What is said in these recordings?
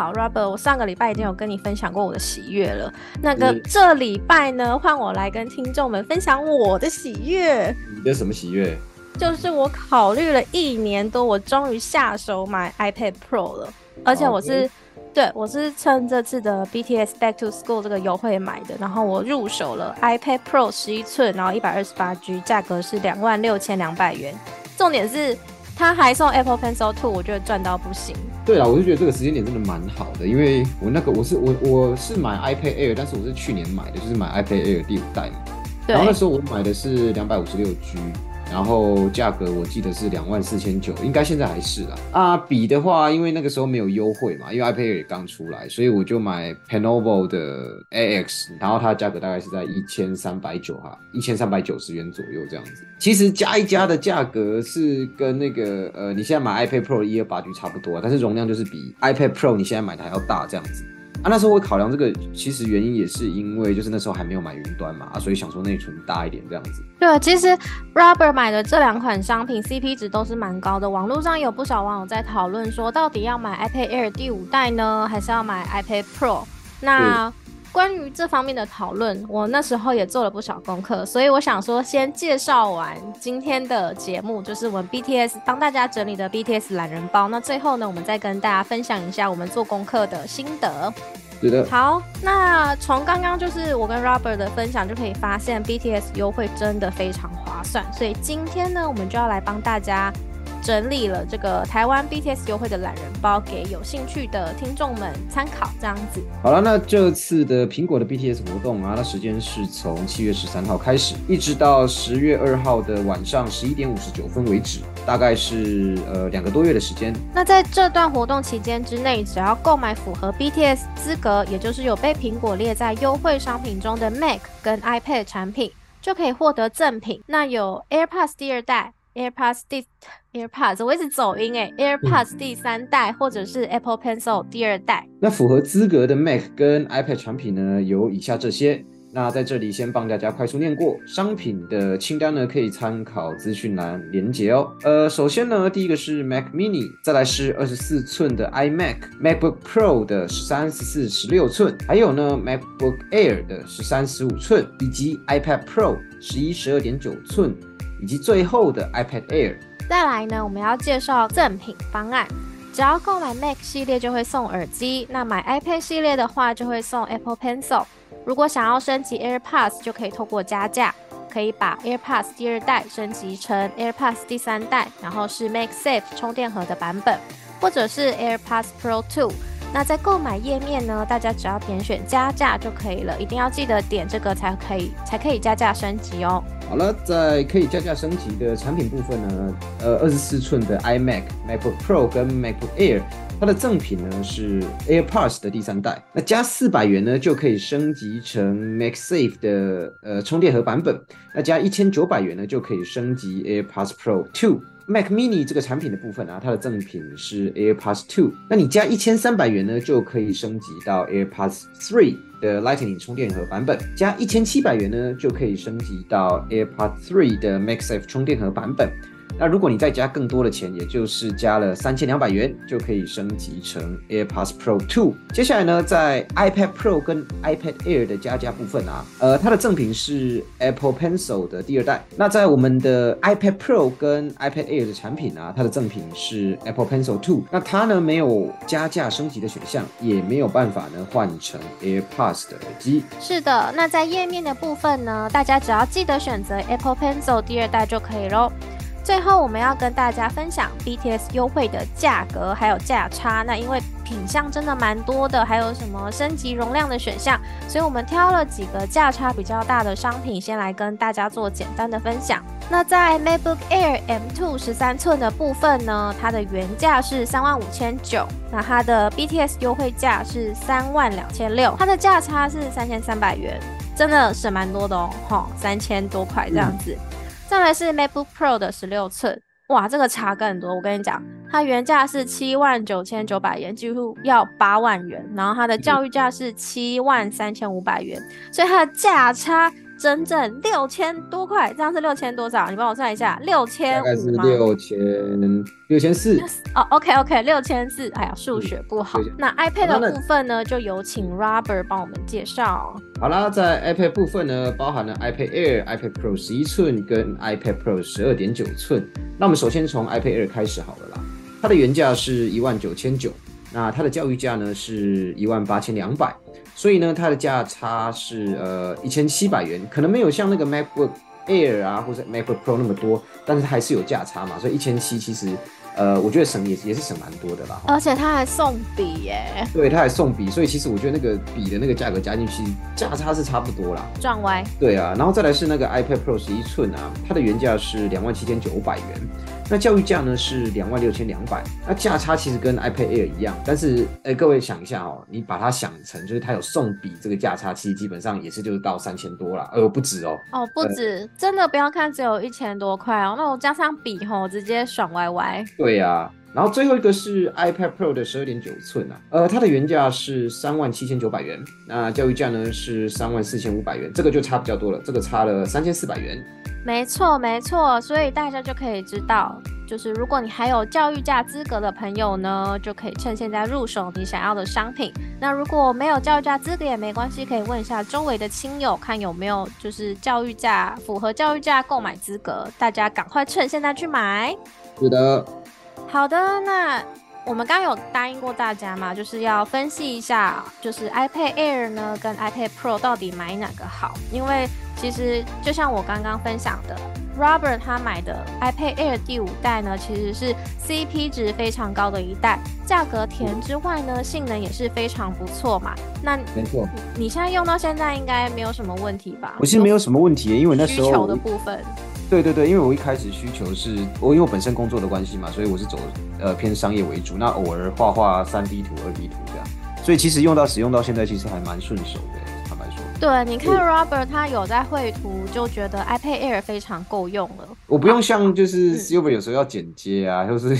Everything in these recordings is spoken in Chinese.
好，Robert，我上个礼拜已经有跟你分享过我的喜悦了。那个这礼拜呢，换我来跟听众们分享我的喜悦。你的什么喜悦？就是我考虑了一年多，我终于下手买 iPad Pro 了。而且我是，对我是趁这次的 BTS Back to School 这个优惠买的。然后我入手了 iPad Pro 十一寸，然后一百二十八 G，价格是两万六千两百元。重点是。它还送 Apple Pencil Two，我觉得赚到不行。对啊，我就觉得这个时间点真的蛮好的，因为我那个我是我我是买 iPad Air，但是我是去年买的，就是买 iPad Air 第五代嘛。然后那时候我买的是两百五十六 G。然后价格我记得是两万四千九，应该现在还是啦。啊，笔的话，因为那个时候没有优惠嘛，因为 iPad 也刚出来，所以我就买 Penovo 的 AX，然后它价格大概是在一千三百九哈，一千三百九十元左右这样子。其实加一加的价格是跟那个呃，你现在买 iPad Pro 一二八 G 差不多，但是容量就是比 iPad Pro 你现在买的还要大这样子。啊，那时候我考量这个，其实原因也是因为就是那时候还没有买云端嘛，啊，所以想说内存大一点这样子。对，其实 Robert 买的这两款商品 CP 值都是蛮高的，网络上有不少网友在讨论说，到底要买 iPad Air 第五代呢，还是要买 iPad Pro？那关于这方面的讨论，我那时候也做了不少功课，所以我想说，先介绍完今天的节目，就是我们 BTS 帮大家整理的 BTS 懒人包。那最后呢，我们再跟大家分享一下我们做功课的心得。是的。好，那从刚刚就是我跟 Robert 的分享就可以发现，BTS 优惠真的非常划算。所以今天呢，我们就要来帮大家。整理了这个台湾 BTS 优惠的懒人包，给有兴趣的听众们参考。这样子，好了，那这次的苹果的 BTS 活动啊，那时间是从七月十三号开始，一直到十月二号的晚上十一点五十九分为止，大概是呃两个多月的时间。那在这段活动期间之内，只要购买符合 BTS 资格，也就是有被苹果列在优惠商品中的 Mac 跟 iPad 产品，就可以获得赠品。那有 AirPods 第二代。AirPods 第 AirPods 我一直走音哎，AirPods 第三代或者是 Apple Pencil 第二代。那符合资格的 Mac 跟 iPad 产品呢，有以下这些。那在这里先帮大家快速念过商品的清单呢，可以参考资讯栏连接哦。呃，首先呢，第一个是 Mac Mini，再来是二十四寸的 iMac，MacBook Pro 的十三、十四、十六寸，还有呢 MacBook Air 的十三、十五寸，以及 iPad Pro 十一、十二点九寸。以及最后的 iPad Air。再来呢，我们要介绍赠品方案。只要购买 Mac 系列就会送耳机，那买 iPad 系列的话就会送 Apple Pencil。如果想要升级 AirPods，就可以透过加价，可以把 AirPods 第二代升级成 AirPods 第三代，然后是 MacSafe 充电盒的版本，或者是 AirPods Pro 2。那在购买页面呢，大家只要点选加价就可以了，一定要记得点这个才可以，才可以加价升级哦。好了，在可以加价升级的产品部分呢，呃，二十四寸的 iMac、MacBook Pro 跟 MacBook Air，它的赠品呢是 AirPods 的第三代，那加四百元呢就可以升级成 MacSafe 的呃充电盒版本，那加一千九百元呢就可以升级 AirPods Pro Two。Mac Mini 这个产品的部分啊，它的赠品是 AirPods Two 那你加一千三百元呢，就可以升级到 AirPods Three 的 Lightning 充电盒版本，加一千七百元呢，就可以升级到 AirPods 3的 MaxF 充电盒版本。那如果你再加更多的钱，也就是加了三千两百元，就可以升级成 AirPods Pro 2。接下来呢，在 iPad Pro 跟 iPad Air 的加价部分啊，呃，它的赠品是 Apple Pencil 的第二代。那在我们的 iPad Pro 跟 iPad Air 的产品啊，它的赠品是 Apple Pencil 2。那它呢没有加价升级的选项，也没有办法呢换成 AirPods 的耳机。是的，那在页面的部分呢，大家只要记得选择 Apple Pencil 第二代就可以喽。最后，我们要跟大家分享 BTS 优惠的价格还有价差。那因为品相真的蛮多的，还有什么升级容量的选项，所以我们挑了几个价差比较大的商品，先来跟大家做简单的分享。那在 MacBook Air M2 十三寸的部分呢，它的原价是三万五千九，那它的 BTS 优惠价是三万两千六，它的价差是三千三百元，真的省蛮多的哦，哈，三千多块这样子。再来是 MacBook Pro 的十六寸，哇，这个差更多。我跟你讲，它原价是七万九千九百元，几乎要八万元，然后它的教育价是七万三千五百元，所以它的价差。整整六千多块，这样是六千多少？你帮我算一下，六千大概是六千六千四。哦，OK OK，六千四。哎呀，数学不好。那 iPad 的部分呢，就有请 Robert 帮我们介绍。好啦，在 iPad 部分呢，包含了 iPad Air、iPad Pro 十一寸跟 iPad Pro 十二点九寸。那我们首先从 iPad Air 开始好了啦。它的原价是一万九千九，那它的教育价呢是一万八千两百。所以呢，它的价差是呃一千七百元，可能没有像那个 MacBook Air 啊或者 MacBook Pro 那么多，但是它还是有价差嘛。所以一千七其实呃，我觉得省也也是省蛮多的啦。而且它还送笔耶。对，它还送笔，所以其实我觉得那个笔的那个价格加进去，价差是差不多啦。转歪。对啊，然后再来是那个 iPad Pro 十一寸啊，它的原价是两万七千九百元。那教育价呢是两万六千两百，那价差其实跟 iPad Air 一样，但是哎，各位想一下哦，你把它想成就是它有送笔，这个价差其实基本上也是就是到三千多啦，呃，不止哦。哦，不止，真的不要看只有一千多块哦，那我加上笔吼，直接爽歪歪。对呀，然后最后一个是 iPad Pro 的十二点九寸啊，呃，它的原价是三万七千九百元，那教育价呢是三万四千五百元，这个就差比较多了，这个差了三千四百元。没错，没错，所以大家就可以知道，就是如果你还有教育价资格的朋友呢，就可以趁现在入手你想要的商品。那如果没有教育价资格也没关系，可以问一下周围的亲友，看有没有就是教育价符合教育价购买资格，大家赶快趁现在去买。是的。好的，那。我们刚刚有答应过大家嘛，就是要分析一下，就是 iPad Air 呢跟 iPad Pro 到底买哪个好？因为其实就像我刚刚分享的，Robert 他买的 iPad Air 第五代呢，其实是 CP 值非常高的一代，价格甜之外呢，性能也是非常不错嘛。那没错，你现在用到现在应该没有什么问题吧？我其实没有什么问题，因为那时候需求的部分。对对对，因为我一开始需求是我因为我本身工作的关系嘛，所以我是走呃偏商业为主，那偶尔画画三 D 图、二 D 图这样，所以其实用到使用到现在，其实还蛮顺手的。对，你看 Robert 他有在绘图，就觉得 iPad Air 非常够用了。我不用像就是 Silver 有时候要剪接啊，或是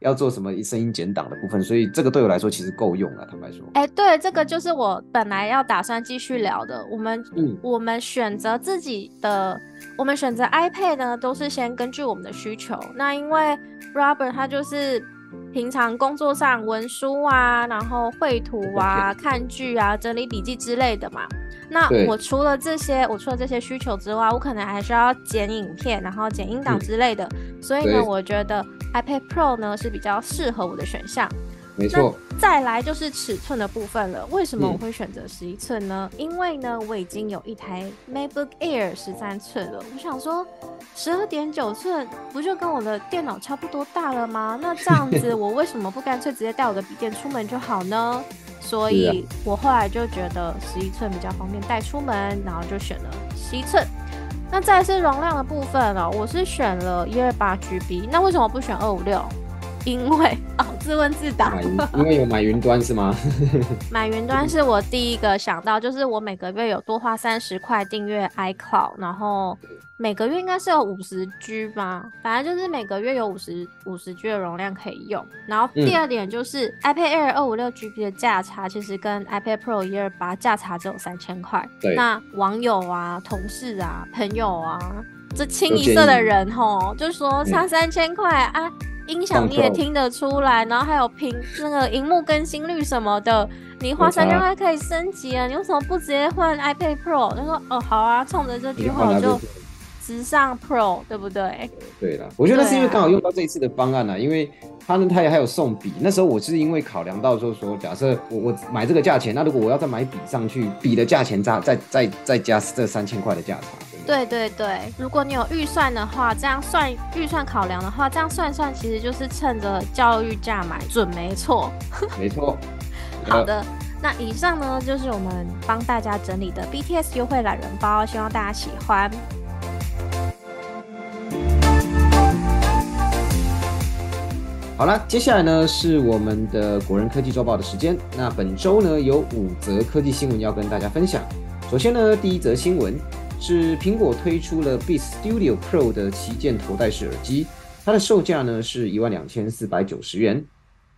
要做什么声音剪档的部分，所以这个对我来说其实够用了。坦白说，哎，对，这个就是我本来要打算继续聊的。我们我们选择自己的。我们选择 iPad 呢，都是先根据我们的需求。那因为 Robert 他就是平常工作上文书啊，然后绘图啊、看剧啊、整理笔记之类的嘛。那我除了这些，我除了这些需求之外，我可能还需要剪影片，然后剪音档之类的。所以呢，我觉得 iPad Pro 呢是比较适合我的选项。没错，再来就是尺寸的部分了。为什么我会选择十一寸呢？因为呢，我已经有一台 MacBook Air 十三寸了。我想说，十二点九寸不就跟我的电脑差不多大了吗？那这样子，我为什么不干脆直接带我的笔电出门就好呢？所以我后来就觉得十一寸比较方便带出门，然后就选了十一寸。那再是容量的部分了，我是选了一二八 GB。那为什么不选二五六？因为哦，自问自答，因为有买云端是吗？买云端是我第一个想到，就是我每个月有多花三十块订阅 iCloud，然后每个月应该是有五十 G 吧，反正就是每个月有五十五十 G 的容量可以用。然后第二点就是 iPad Air 二五六 GB 的价差，其实跟 iPad Pro 一二八价差只有三千块。那网友啊、同事啊、朋友啊，这清一色的人吼，就说差三千块啊。音响你也听得出来，然后还有屏那个荧幕更新率什么的，你花三千块可以升级啊！你为什么不直接换 iPad Pro？他说：“哦，好啊，冲着这句话我就直上 Pro，对不对？”对了，我觉得那是因为刚好用到这一次的方案呢，因为他呢他也还有送笔。那时候我是因为考量到就是说，假设我我买这个价钱，那如果我要再买笔上去，笔的价钱再再再再加这三千块的价差。对对对，如果你有预算的话，这样算预算考量的话，这样算算其实就是趁着教育价买准没错。没错。好的，那以上呢就是我们帮大家整理的 BTS 优惠懒人包，希望大家喜欢。好了，接下来呢是我们的国人科技周报的时间。那本周呢有五则科技新闻要跟大家分享。首先呢，第一则新闻。是苹果推出了 Beats Studio Pro 的旗舰头戴式耳机，它的售价呢是一万两千四百九十元。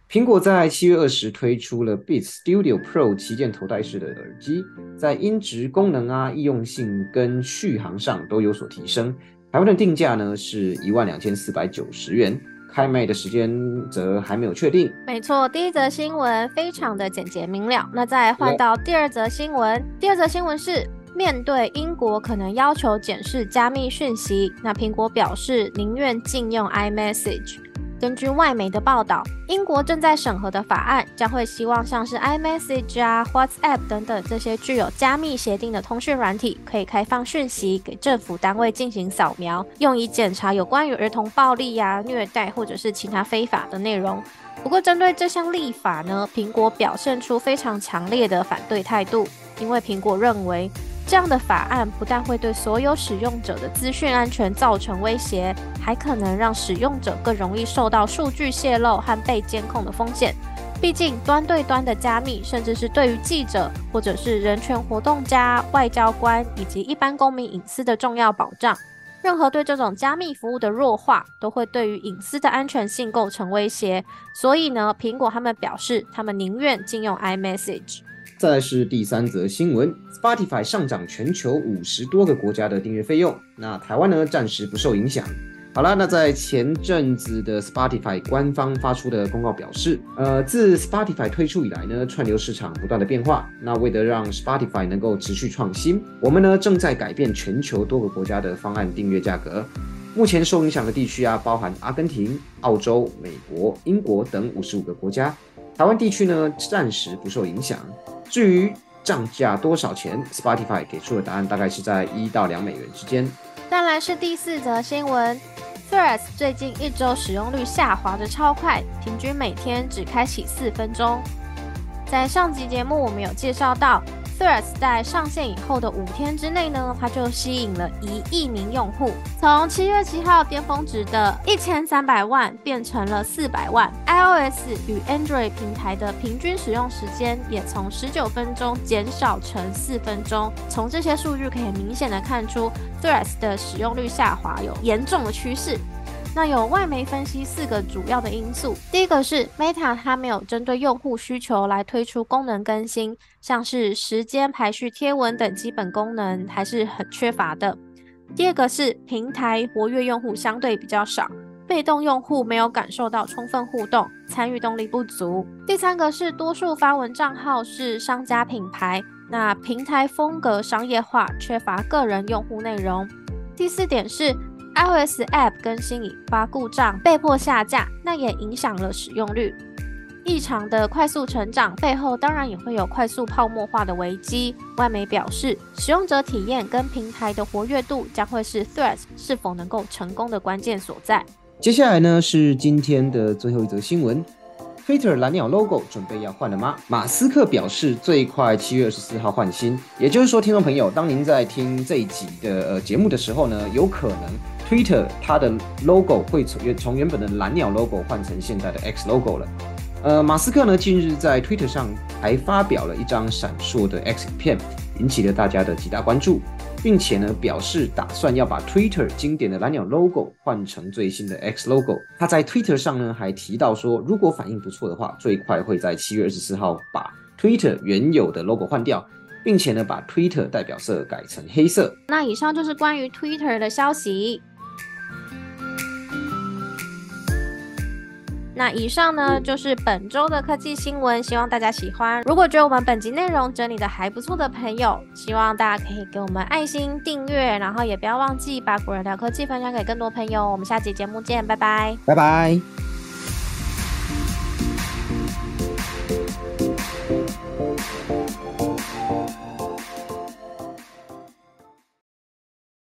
苹果在七月二十推出了 Beats Studio Pro 旗舰头戴式的耳机，在音质、功能啊、易用性跟续航上都有所提升。台湾的定价呢是一万两千四百九十元，开卖的时间则还没有确定。没错，第一则新闻非常的简洁明了。那再换到第二则新闻，第二则新闻是面对英国可能要求检视加密讯息，那苹果表示宁愿禁用 iMessage。根据外媒的报道，英国正在审核的法案将会希望像是 iMessage 啊、WhatsApp 等等这些具有加密协定的通讯软体，可以开放讯息给政府单位进行扫描，用以检查有关于儿童暴力呀、虐待或者是其他非法的内容。不过，针对这项立法呢，苹果表现出非常强烈的反对态度，因为苹果认为。这样的法案不但会对所有使用者的资讯安全造成威胁，还可能让使用者更容易受到数据泄露和被监控的风险。毕竟，端对端的加密，甚至是对于记者或者是人权活动家、外交官以及一般公民隐私的重要保障。任何对这种加密服务的弱化，都会对于隐私的安全性构成威胁。所以呢，苹果他们表示，他们宁愿禁用 iMessage。再来是第三则新闻，Spotify 上涨全球五十多个国家的订阅费用，那台湾呢暂时不受影响。好了，那在前阵子的 Spotify 官方发出的公告表示，呃，自 Spotify 推出以来呢，串流市场不断的变化，那为了让 Spotify 能够持续创新，我们呢正在改变全球多个国家的方案订阅价格。目前受影响的地区啊，包含阿根廷、澳洲、美国、英国等五十五个国家，台湾地区呢暂时不受影响。至于涨价多少钱，Spotify 给出的答案大概是在一到两美元之间。再来是第四则新闻，Threads 最近一周使用率下滑的超快，平均每天只开启四分钟。在上集节目我们有介绍到。Threads 在上线以后的五天之内呢，它就吸引了一亿名用户，从七月七号巅峰值的一千三百万变成了四百万。iOS 与 Android 平台的平均使用时间也从十九分钟减少成四分钟。从这些数据可以明显的看出，Threads 的使用率下滑有严重的趋势。那有外媒分析四个主要的因素，第一个是 Meta 它没有针对用户需求来推出功能更新，像是时间排序贴文等基本功能还是很缺乏的。第二个是平台活跃用户相对比较少，被动用户没有感受到充分互动，参与动力不足。第三个是多数发文账号是商家品牌，那平台风格商业化，缺乏个人用户内容。第四点是。iOS App 更新引发故障，被迫下架，那也影响了使用率。异常的快速成长背后，当然也会有快速泡沫化的危机。外媒表示，使用者体验跟平台的活跃度将会是 Threads 是否能够成功的关键所在。接下来呢，是今天的最后一则新闻。Twitter 蓝鸟 logo 准备要换了吗？马斯克表示最快七月二十四号换新。也就是说，听众朋友，当您在听这一集的呃节目的时候呢，有可能 Twitter 它的 logo 会从原从原本的蓝鸟 logo 换成现在的 X logo 了。呃，马斯克呢近日在 Twitter 上还发表了一张闪烁的 X 影片，引起了大家的极大关注。并且呢，表示打算要把 Twitter 经典的蓝鸟 logo 换成最新的 X logo。他在 Twitter 上呢还提到说，如果反应不错的话，最快会在七月二十四号把 Twitter 原有的 logo 换掉，并且呢把 Twitter 代表色改成黑色。那以上就是关于 Twitter 的消息。那以上呢就是本周的科技新闻，希望大家喜欢。如果觉得我们本集内容整理的还不错的朋友，希望大家可以给我们爱心订阅，然后也不要忘记把古人聊科技分享给更多朋友。我们下期节目见，拜拜，拜拜。